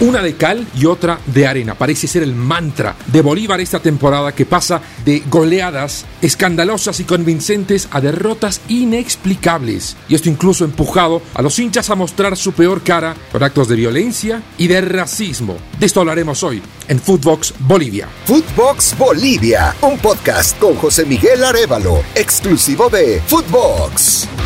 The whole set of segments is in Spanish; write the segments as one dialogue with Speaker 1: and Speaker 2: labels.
Speaker 1: Una de cal y otra de arena. Parece ser el mantra de Bolívar esta temporada que pasa de goleadas escandalosas y convincentes a derrotas inexplicables. Y esto incluso empujado a los hinchas a mostrar su peor cara por actos de violencia y de racismo. De esto hablaremos hoy en Footbox Bolivia.
Speaker 2: Footbox Bolivia, un podcast con José Miguel Arevalo, exclusivo de Footbox.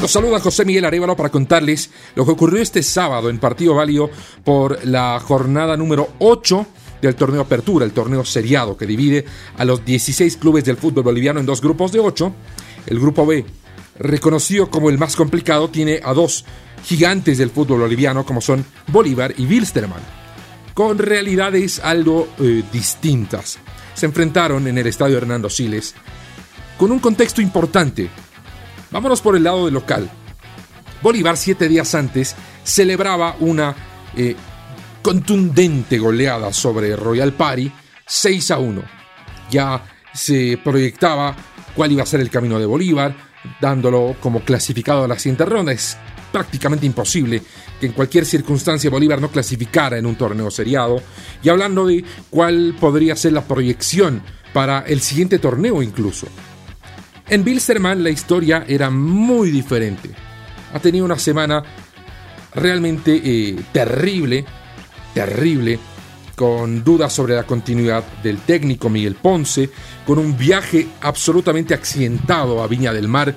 Speaker 1: Los saluda José Miguel Arevalo para contarles lo que ocurrió este sábado en partido válido por la jornada número 8 del torneo Apertura, el torneo seriado que divide a los 16 clubes del fútbol boliviano en dos grupos de 8. El grupo B, reconocido como el más complicado, tiene a dos gigantes del fútbol boliviano como son Bolívar y Wilstermann, con realidades algo eh, distintas. Se enfrentaron en el estadio Hernando Siles con un contexto importante Vámonos por el lado del local. Bolívar siete días antes celebraba una eh, contundente goleada sobre Royal Party 6 a 1. Ya se proyectaba cuál iba a ser el camino de Bolívar, dándolo como clasificado a la siguiente ronda. Es prácticamente imposible que en cualquier circunstancia Bolívar no clasificara en un torneo seriado. Y hablando de cuál podría ser la proyección para el siguiente torneo incluso. En Bilsterman la historia era muy diferente. Ha tenido una semana realmente eh, terrible, terrible, con dudas sobre la continuidad del técnico Miguel Ponce, con un viaje absolutamente accidentado a Viña del Mar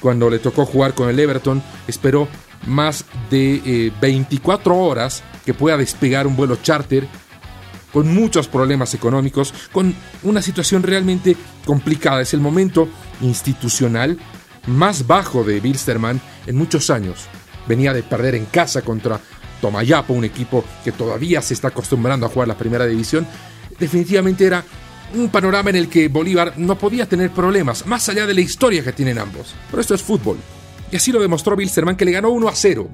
Speaker 1: cuando le tocó jugar con el Everton, esperó más de 24 eh, horas que pueda despegar un vuelo charter con muchos problemas económicos, con una situación realmente complicada. Es el momento institucional más bajo de Bilsterman en muchos años. Venía de perder en casa contra Tomayapo, un equipo que todavía se está acostumbrando a jugar la primera división. Definitivamente era un panorama en el que Bolívar no podía tener problemas, más allá de la historia que tienen ambos. Pero esto es fútbol. Y así lo demostró Bilsterman, que le ganó 1 a 0.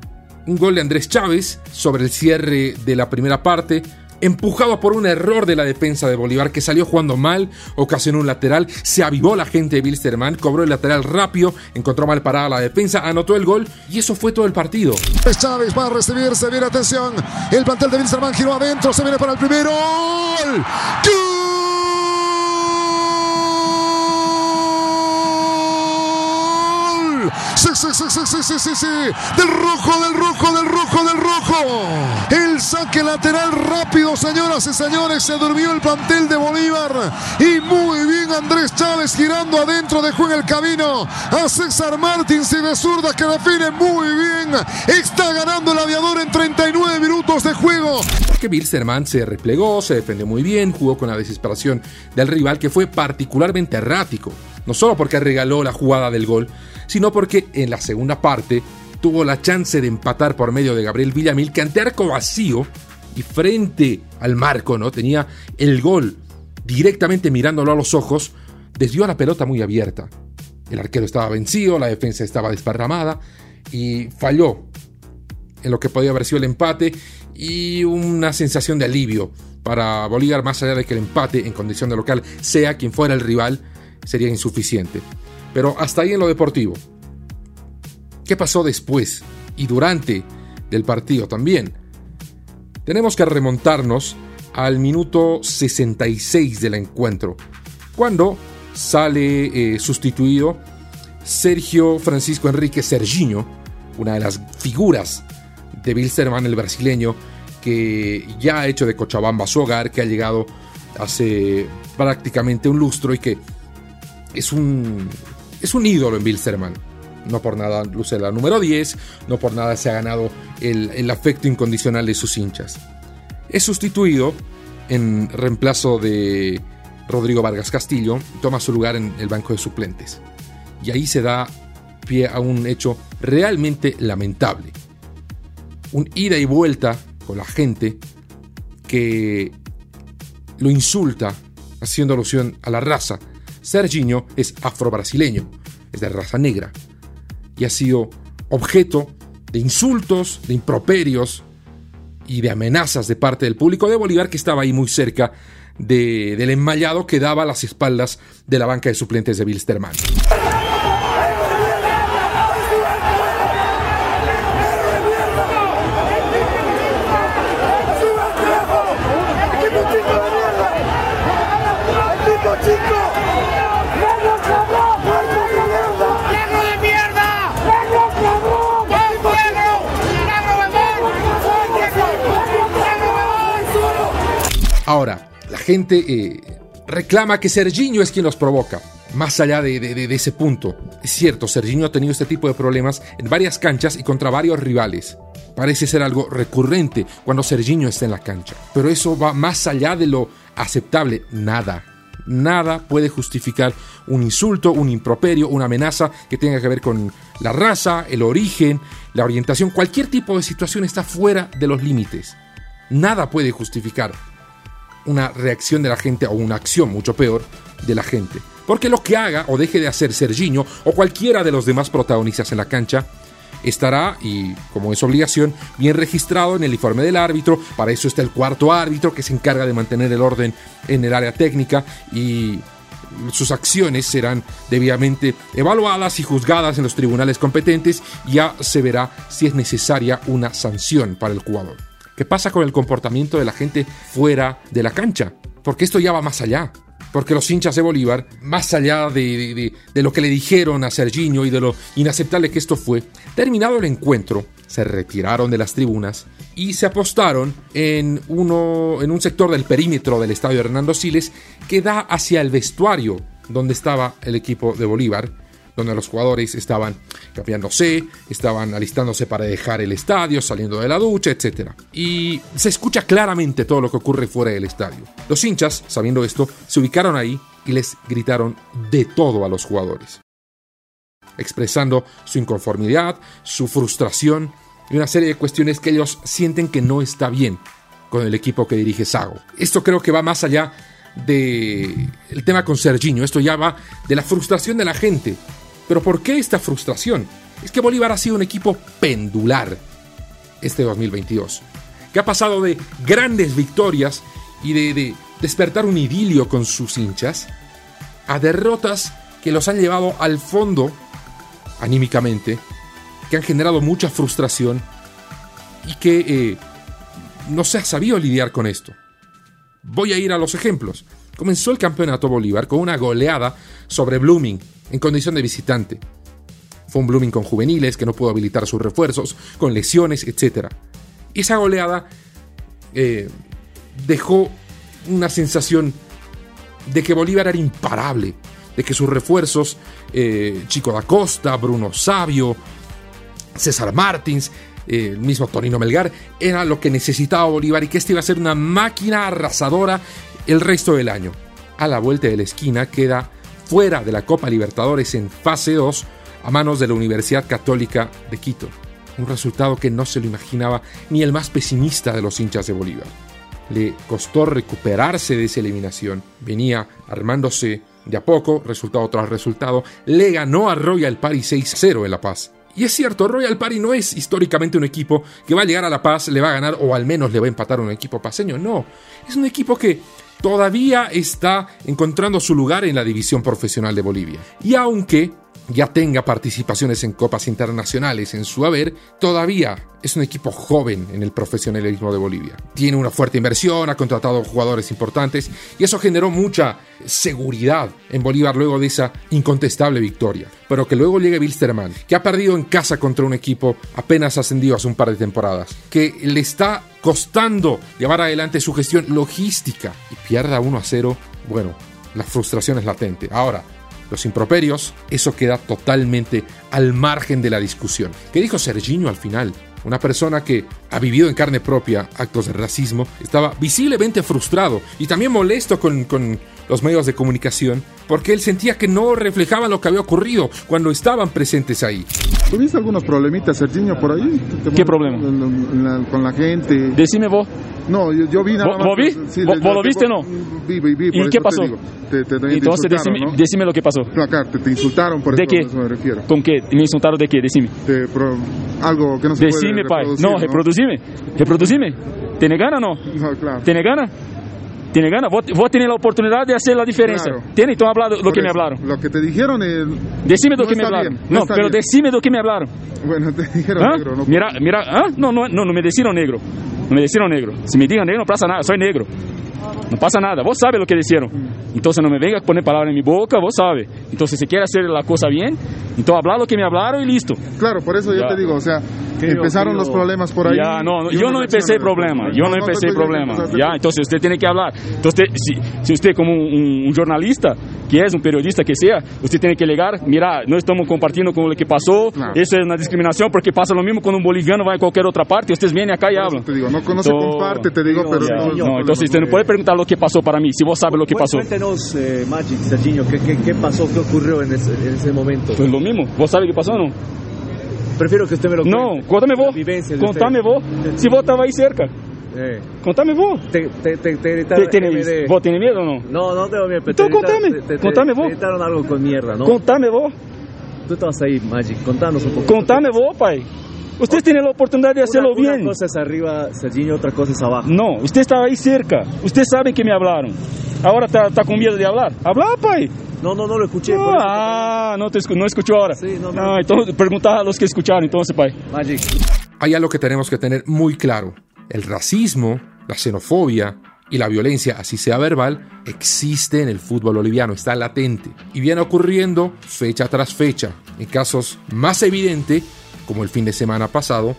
Speaker 1: Un gol de Andrés Chávez sobre el cierre de la primera parte, empujado por un error de la defensa de Bolívar que salió jugando mal, ocasionó un lateral, se avivó la gente de Bilsterman, cobró el lateral rápido, encontró mal parada la defensa, anotó el gol y eso fue todo el partido.
Speaker 3: Chávez va a recibir, se viene atención, el plantel de Bilsterman giró adentro, se viene para el primero. ¡Gol! Sí, sí, sí, sí, sí, sí. Del rojo, del rojo, del rojo, del rojo. El saque lateral rápido, señoras y señores. Se durmió el plantel de Bolívar. Y muy bien Andrés Chávez girando adentro. Dejó en el camino a César Martins y de zurda que define muy bien. Está ganando el aviador en 39 minutos de juego.
Speaker 1: Que Bilsterman se replegó, se defendió muy bien, jugó con la desesperación del rival que fue particularmente errático. No solo porque regaló la jugada del gol, sino porque en la segunda parte tuvo la chance de empatar por medio de Gabriel Villamil, que ante arco vacío y frente al marco, ¿no? Tenía el gol directamente mirándolo a los ojos, desvió la pelota muy abierta. El arquero estaba vencido, la defensa estaba desparramada y falló en lo que podía haber sido el empate y una sensación de alivio para Bolívar, más allá de que el empate en condición de local, sea quien fuera el rival, sería insuficiente. Pero hasta ahí en lo deportivo. ¿Qué pasó después y durante del partido también? Tenemos que remontarnos al minuto 66 del encuentro, cuando sale eh, sustituido Sergio Francisco Enrique Serginho, una de las figuras de Bilsterman, el brasileño, que ya ha hecho de Cochabamba su hogar, que ha llegado hace prácticamente un lustro y que es un es un ídolo en Bilsterman. No por nada luce la número 10, no por nada se ha ganado el, afecto incondicional de sus hinchas. Es sustituido en reemplazo de Rodrigo Vargas Castillo, toma su lugar en el banco de suplentes. Y ahí se da pie a un hecho realmente lamentable. Un ida y vuelta con la gente que lo insulta haciendo alusión a la raza Serginho es afro-brasileño, es de raza negra, y ha sido objeto de insultos, de improperios y de amenazas de parte del público de Bolívar que estaba ahí muy cerca del enmayado que daba las espaldas de la banca de suplentes de Bilsterman. Gente eh, reclama que Serginho es quien los provoca. Más allá de, de, ese punto, es cierto, Serginho ha tenido este tipo de problemas en varias canchas y contra varios rivales. Parece ser algo recurrente cuando Serginho está en la cancha. Pero eso va más allá de lo aceptable. Nada, nada puede justificar un insulto, un improperio, una amenaza que tenga que ver con la raza, el origen, la orientación. Cualquier tipo de situación está fuera de los límites. Nada puede justificar una reacción de la gente o una acción mucho peor de la gente. Porque lo que haga o deje de hacer Serginho o cualquiera de los demás protagonistas en la cancha estará, y como es obligación, bien registrado en el informe del árbitro. Para eso está el cuarto árbitro que se encarga de mantener el orden en el área técnica y sus acciones serán debidamente evaluadas y juzgadas en los tribunales competentes ya se verá si es necesaria una sanción para el jugador. ¿Qué pasa con el comportamiento de la gente fuera de la cancha? Porque esto ya va más allá porque los hinchas de Bolívar, más allá de, lo que le dijeron a Serginho y de lo inaceptable que esto fue, terminado el encuentro, se retiraron de las tribunas y se apostaron en, uno, en un sector del perímetro del estadio Hernando Siles que da hacia el vestuario donde estaba el equipo de Bolívar donde los jugadores estaban cambiándose, estaban alistándose para dejar el estadio, saliendo de la ducha, etc. Y se escucha claramente todo lo que ocurre fuera del estadio. Los hinchas, sabiendo esto, se ubicaron ahí y les gritaron de todo a los jugadores, expresando su inconformidad, su frustración y una serie de cuestiones que ellos sienten que no está bien con el equipo que dirige Sago. Esto creo que va más allá de el tema con Serginho, esto ya va de la frustración de la gente pero ¿por qué esta frustración? Es que Bolívar ha sido un equipo pendular este 2022, que ha pasado de grandes victorias y de, despertar un idilio con sus hinchas a derrotas que los han llevado al fondo anímicamente, que han generado mucha frustración y que eh, no se ha sabido lidiar con esto. Voy a ir a los ejemplos. Comenzó el campeonato Bolívar con una goleada sobre Blooming en condición de visitante. Fue un Blooming con juveniles que no pudo habilitar sus refuerzos, con lesiones, etc. Esa goleada eh, dejó una sensación de que Bolívar era imparable, de que sus refuerzos, eh, Chico da Costa, Bruno Sabio, César Martins, eh, el mismo Torino Melgar, era lo que necesitaba Bolívar y que este iba a ser una máquina arrasadora el resto del año. A la vuelta de la esquina queda fuera de la Copa Libertadores en fase 2 a manos de la Universidad Católica de Quito. Un resultado que no se lo imaginaba ni el más pesimista de los hinchas de Bolívar. Le costó recuperarse de esa eliminación. Venía armándose de a poco, resultado tras resultado. Le ganó a Royal Party 6-0 en La Paz. Y es cierto, Royal Party no es históricamente un equipo que va a llegar a La Paz, le va a ganar o al menos le va a empatar un equipo paseño. No, es un equipo que todavía está encontrando su lugar en la división profesional de Bolivia. Y aunque ya tenga participaciones en copas internacionales en su haber, todavía es un equipo joven en el profesionalismo de Bolivia. Tiene una fuerte inversión, ha contratado jugadores importantes y eso generó mucha seguridad en Bolívar luego de esa incontestable victoria. Pero que luego llegue Wilstermann, que ha perdido en casa contra un equipo apenas ascendido hace un par de temporadas, que le está costando llevar adelante su gestión logística y pierda 1 a 0, bueno, la frustración es latente. Ahora, los improperios, eso queda totalmente al margen de la discusión. ¿Qué dijo Serginho al final? Una persona que ha vivido en carne propia actos de racismo estaba visiblemente frustrado y también molesto con, con los medios de comunicación porque él sentía que no reflejaban lo que había ocurrido cuando estaban presentes ahí.
Speaker 4: ¿Tuviste algunos problemitas, Serginho, por ahí?
Speaker 5: ¿Qué problema?
Speaker 4: con la gente.
Speaker 5: Decime vos.
Speaker 4: No, yo, yo vi nada
Speaker 5: más. ¿Vos vi?
Speaker 4: Sí,
Speaker 5: ¿Vos, lo viste o no?
Speaker 4: Vi, vi, vi.
Speaker 5: ¿Y qué pasó?
Speaker 4: Te, te, te,
Speaker 5: Entonces, decime,
Speaker 4: ¿no?
Speaker 5: decime, lo que pasó.
Speaker 4: Acá, te, te insultaron, por
Speaker 5: ¿De
Speaker 4: eso,
Speaker 5: qué?
Speaker 4: eso me refiero.
Speaker 5: ¿Con qué? ¿Me insultaron de qué? Decime.
Speaker 4: Te, pro, algo que no se
Speaker 5: Decime,
Speaker 4: puede reproducir,
Speaker 5: No, reproducime. Reproducime. ¿Tiene gana o no?
Speaker 4: No, claro.
Speaker 5: ¿Tiene gana? ¿Tiene gana? Vos, vos tenés la oportunidad de hacer la diferencia.
Speaker 4: Claro.
Speaker 5: ¿Tiene? Entonces hablado lo
Speaker 4: Por
Speaker 5: que me
Speaker 4: eso,
Speaker 5: hablaron.
Speaker 4: Lo que te dijeron es...
Speaker 5: Decime lo
Speaker 4: no
Speaker 5: que me hablaron.
Speaker 4: bien,
Speaker 5: no,
Speaker 4: está
Speaker 5: pero
Speaker 4: bien.
Speaker 5: decime lo que me hablaron.
Speaker 4: Bueno, te dijeron
Speaker 5: ¿Ah?
Speaker 4: negro, no
Speaker 5: Mira, mira, ¿ah? No, no, no, no me decieron negro. No me decieron negro. Si me digan negro no pasa nada, soy negro. No pasa nada, vos sabes lo que dijeron. Entonces no me venga a poner palabras en mi boca, vos sabes. Entonces si quiere hacer la cosa bien, entonces hablar lo que me hablaron y listo.
Speaker 4: Claro, por eso yo
Speaker 5: Ya.
Speaker 4: te digo, o sea,
Speaker 5: Creo-
Speaker 4: empezaron
Speaker 5: creo-
Speaker 4: los problemas por ahí.
Speaker 5: Ya, no, no, yo no empecé el problema, yo no
Speaker 4: te
Speaker 5: empecé el problema. Ya, entonces usted tiene que hablar. Entonces, si, si usted como un, un- un jornalista, que es un periodista que sea, usted tiene que llegar, mira, no estamos compartiendo con lo que pasó,
Speaker 4: Claro.
Speaker 5: eso es una discriminación porque pasa lo mismo cuando un boliviano va a cualquier otra parte, ustedes vienen acá y hablan.
Speaker 4: Te digo, no, no se
Speaker 5: Entonces-
Speaker 4: comparte, te digo, pero...
Speaker 5: Ya,
Speaker 4: no,
Speaker 5: no, entonces usted no puede preguntar lo que pasó para mí, si vos sabes lo que pasó.
Speaker 6: Cuéntenos, eh, Magic, Serginho, ¿qué, qué, qué pasó, qué ocurrió en ese, en ese momento?
Speaker 5: Pues lo mismo, vos sabes qué pasó o no?
Speaker 6: Prefiero que usted me lo
Speaker 5: No,
Speaker 6: cuente.
Speaker 5: contame vos, contame
Speaker 6: usted.
Speaker 5: vos, si vos estabas ahí cerca,
Speaker 6: Eh,
Speaker 5: contame vos.
Speaker 6: te, te, te, te
Speaker 5: ¿Te-
Speaker 6: gritaron
Speaker 5: tenés-
Speaker 6: MD.
Speaker 5: ¿Vos tenés miedo o no?
Speaker 6: No, no tengo miedo.
Speaker 5: Entonces
Speaker 6: te
Speaker 5: contame,
Speaker 6: te- te-
Speaker 5: contame
Speaker 6: te
Speaker 5: vos.
Speaker 6: gritaron algo con mierda, ¿no?
Speaker 5: Contame vos,
Speaker 6: Tú estabas ahí, Magic, contanos un poco.
Speaker 5: contame vos, pai. Ustedes tienen la oportunidad de hacerlo
Speaker 6: una,
Speaker 5: bien.
Speaker 6: Una cosa es arriba, Serginho, otra cosa es abajo.
Speaker 5: No, usted estaba ahí cerca. Ustedes saben que me hablaron. Ahora está, está con miedo de hablar. Habla, pai.
Speaker 6: No, no, no lo escuché. te
Speaker 5: Ah, no, te escu- no escuchó ahora.
Speaker 6: Sí, no, no.
Speaker 5: Ah, entonces preguntá a los que escucharon, entonces, pai.
Speaker 6: Magic,
Speaker 1: Hay algo que tenemos que tener muy claro. El racismo, la xenofobia y la violencia, así sea verbal, existe en el fútbol boliviano, está latente y viene ocurriendo fecha tras fecha, en casos más evidentes, como el fin de semana pasado,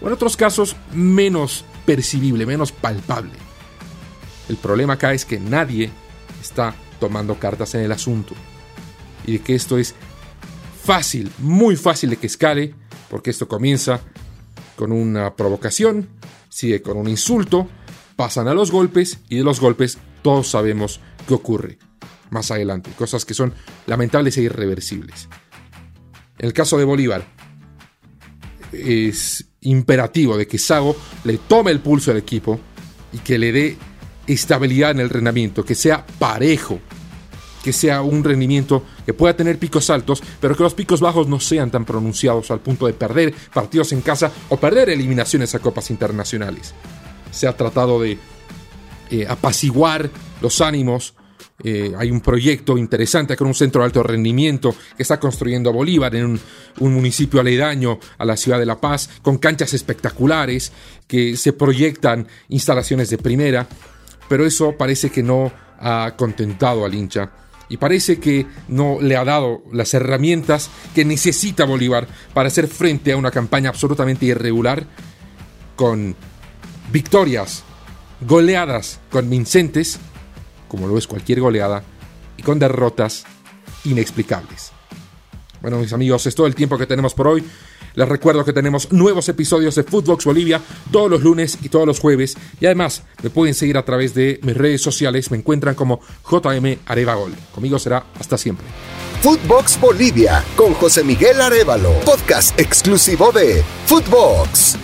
Speaker 1: o en otros casos menos percibible, menos palpable. El problema acá es que nadie está tomando cartas en el asunto y de que esto es fácil, muy fácil de que escale, porque esto comienza con una provocación, sigue con un insulto, pasan a los golpes y de los golpes todos sabemos qué ocurre más adelante, cosas que son lamentables e irreversibles. En el caso de Bolívar, es imperativo de que Sago le tome el pulso al equipo y que le dé estabilidad en el rendimiento, que sea parejo, que sea un rendimiento que pueda tener picos altos, pero que los picos bajos no sean tan pronunciados al punto de perder partidos en casa o perder eliminaciones a copas internacionales. Se ha tratado de eh, apaciguar los ánimos. Eh, hay un proyecto interesante con un centro de alto rendimiento que está construyendo Bolívar en un, un municipio aledaño a la ciudad de La Paz, con canchas espectaculares, que se proyectan instalaciones de primera, pero eso parece que no ha contentado al hincha y parece que no le ha dado las herramientas que necesita Bolívar para hacer frente a una campaña absolutamente irregular con victorias, goleadas convincentes, como lo es cualquier goleada, y con derrotas inexplicables. Bueno, mis amigos, es todo el tiempo que tenemos por hoy. Les recuerdo que tenemos nuevos episodios de Footbox Bolivia todos los lunes y todos los jueves. Y además me pueden seguir a través de mis redes sociales. Me encuentran como JM Arevagol. Conmigo será hasta siempre.
Speaker 2: Footbox Bolivia con José Miguel Arevalo, podcast exclusivo de Footbox.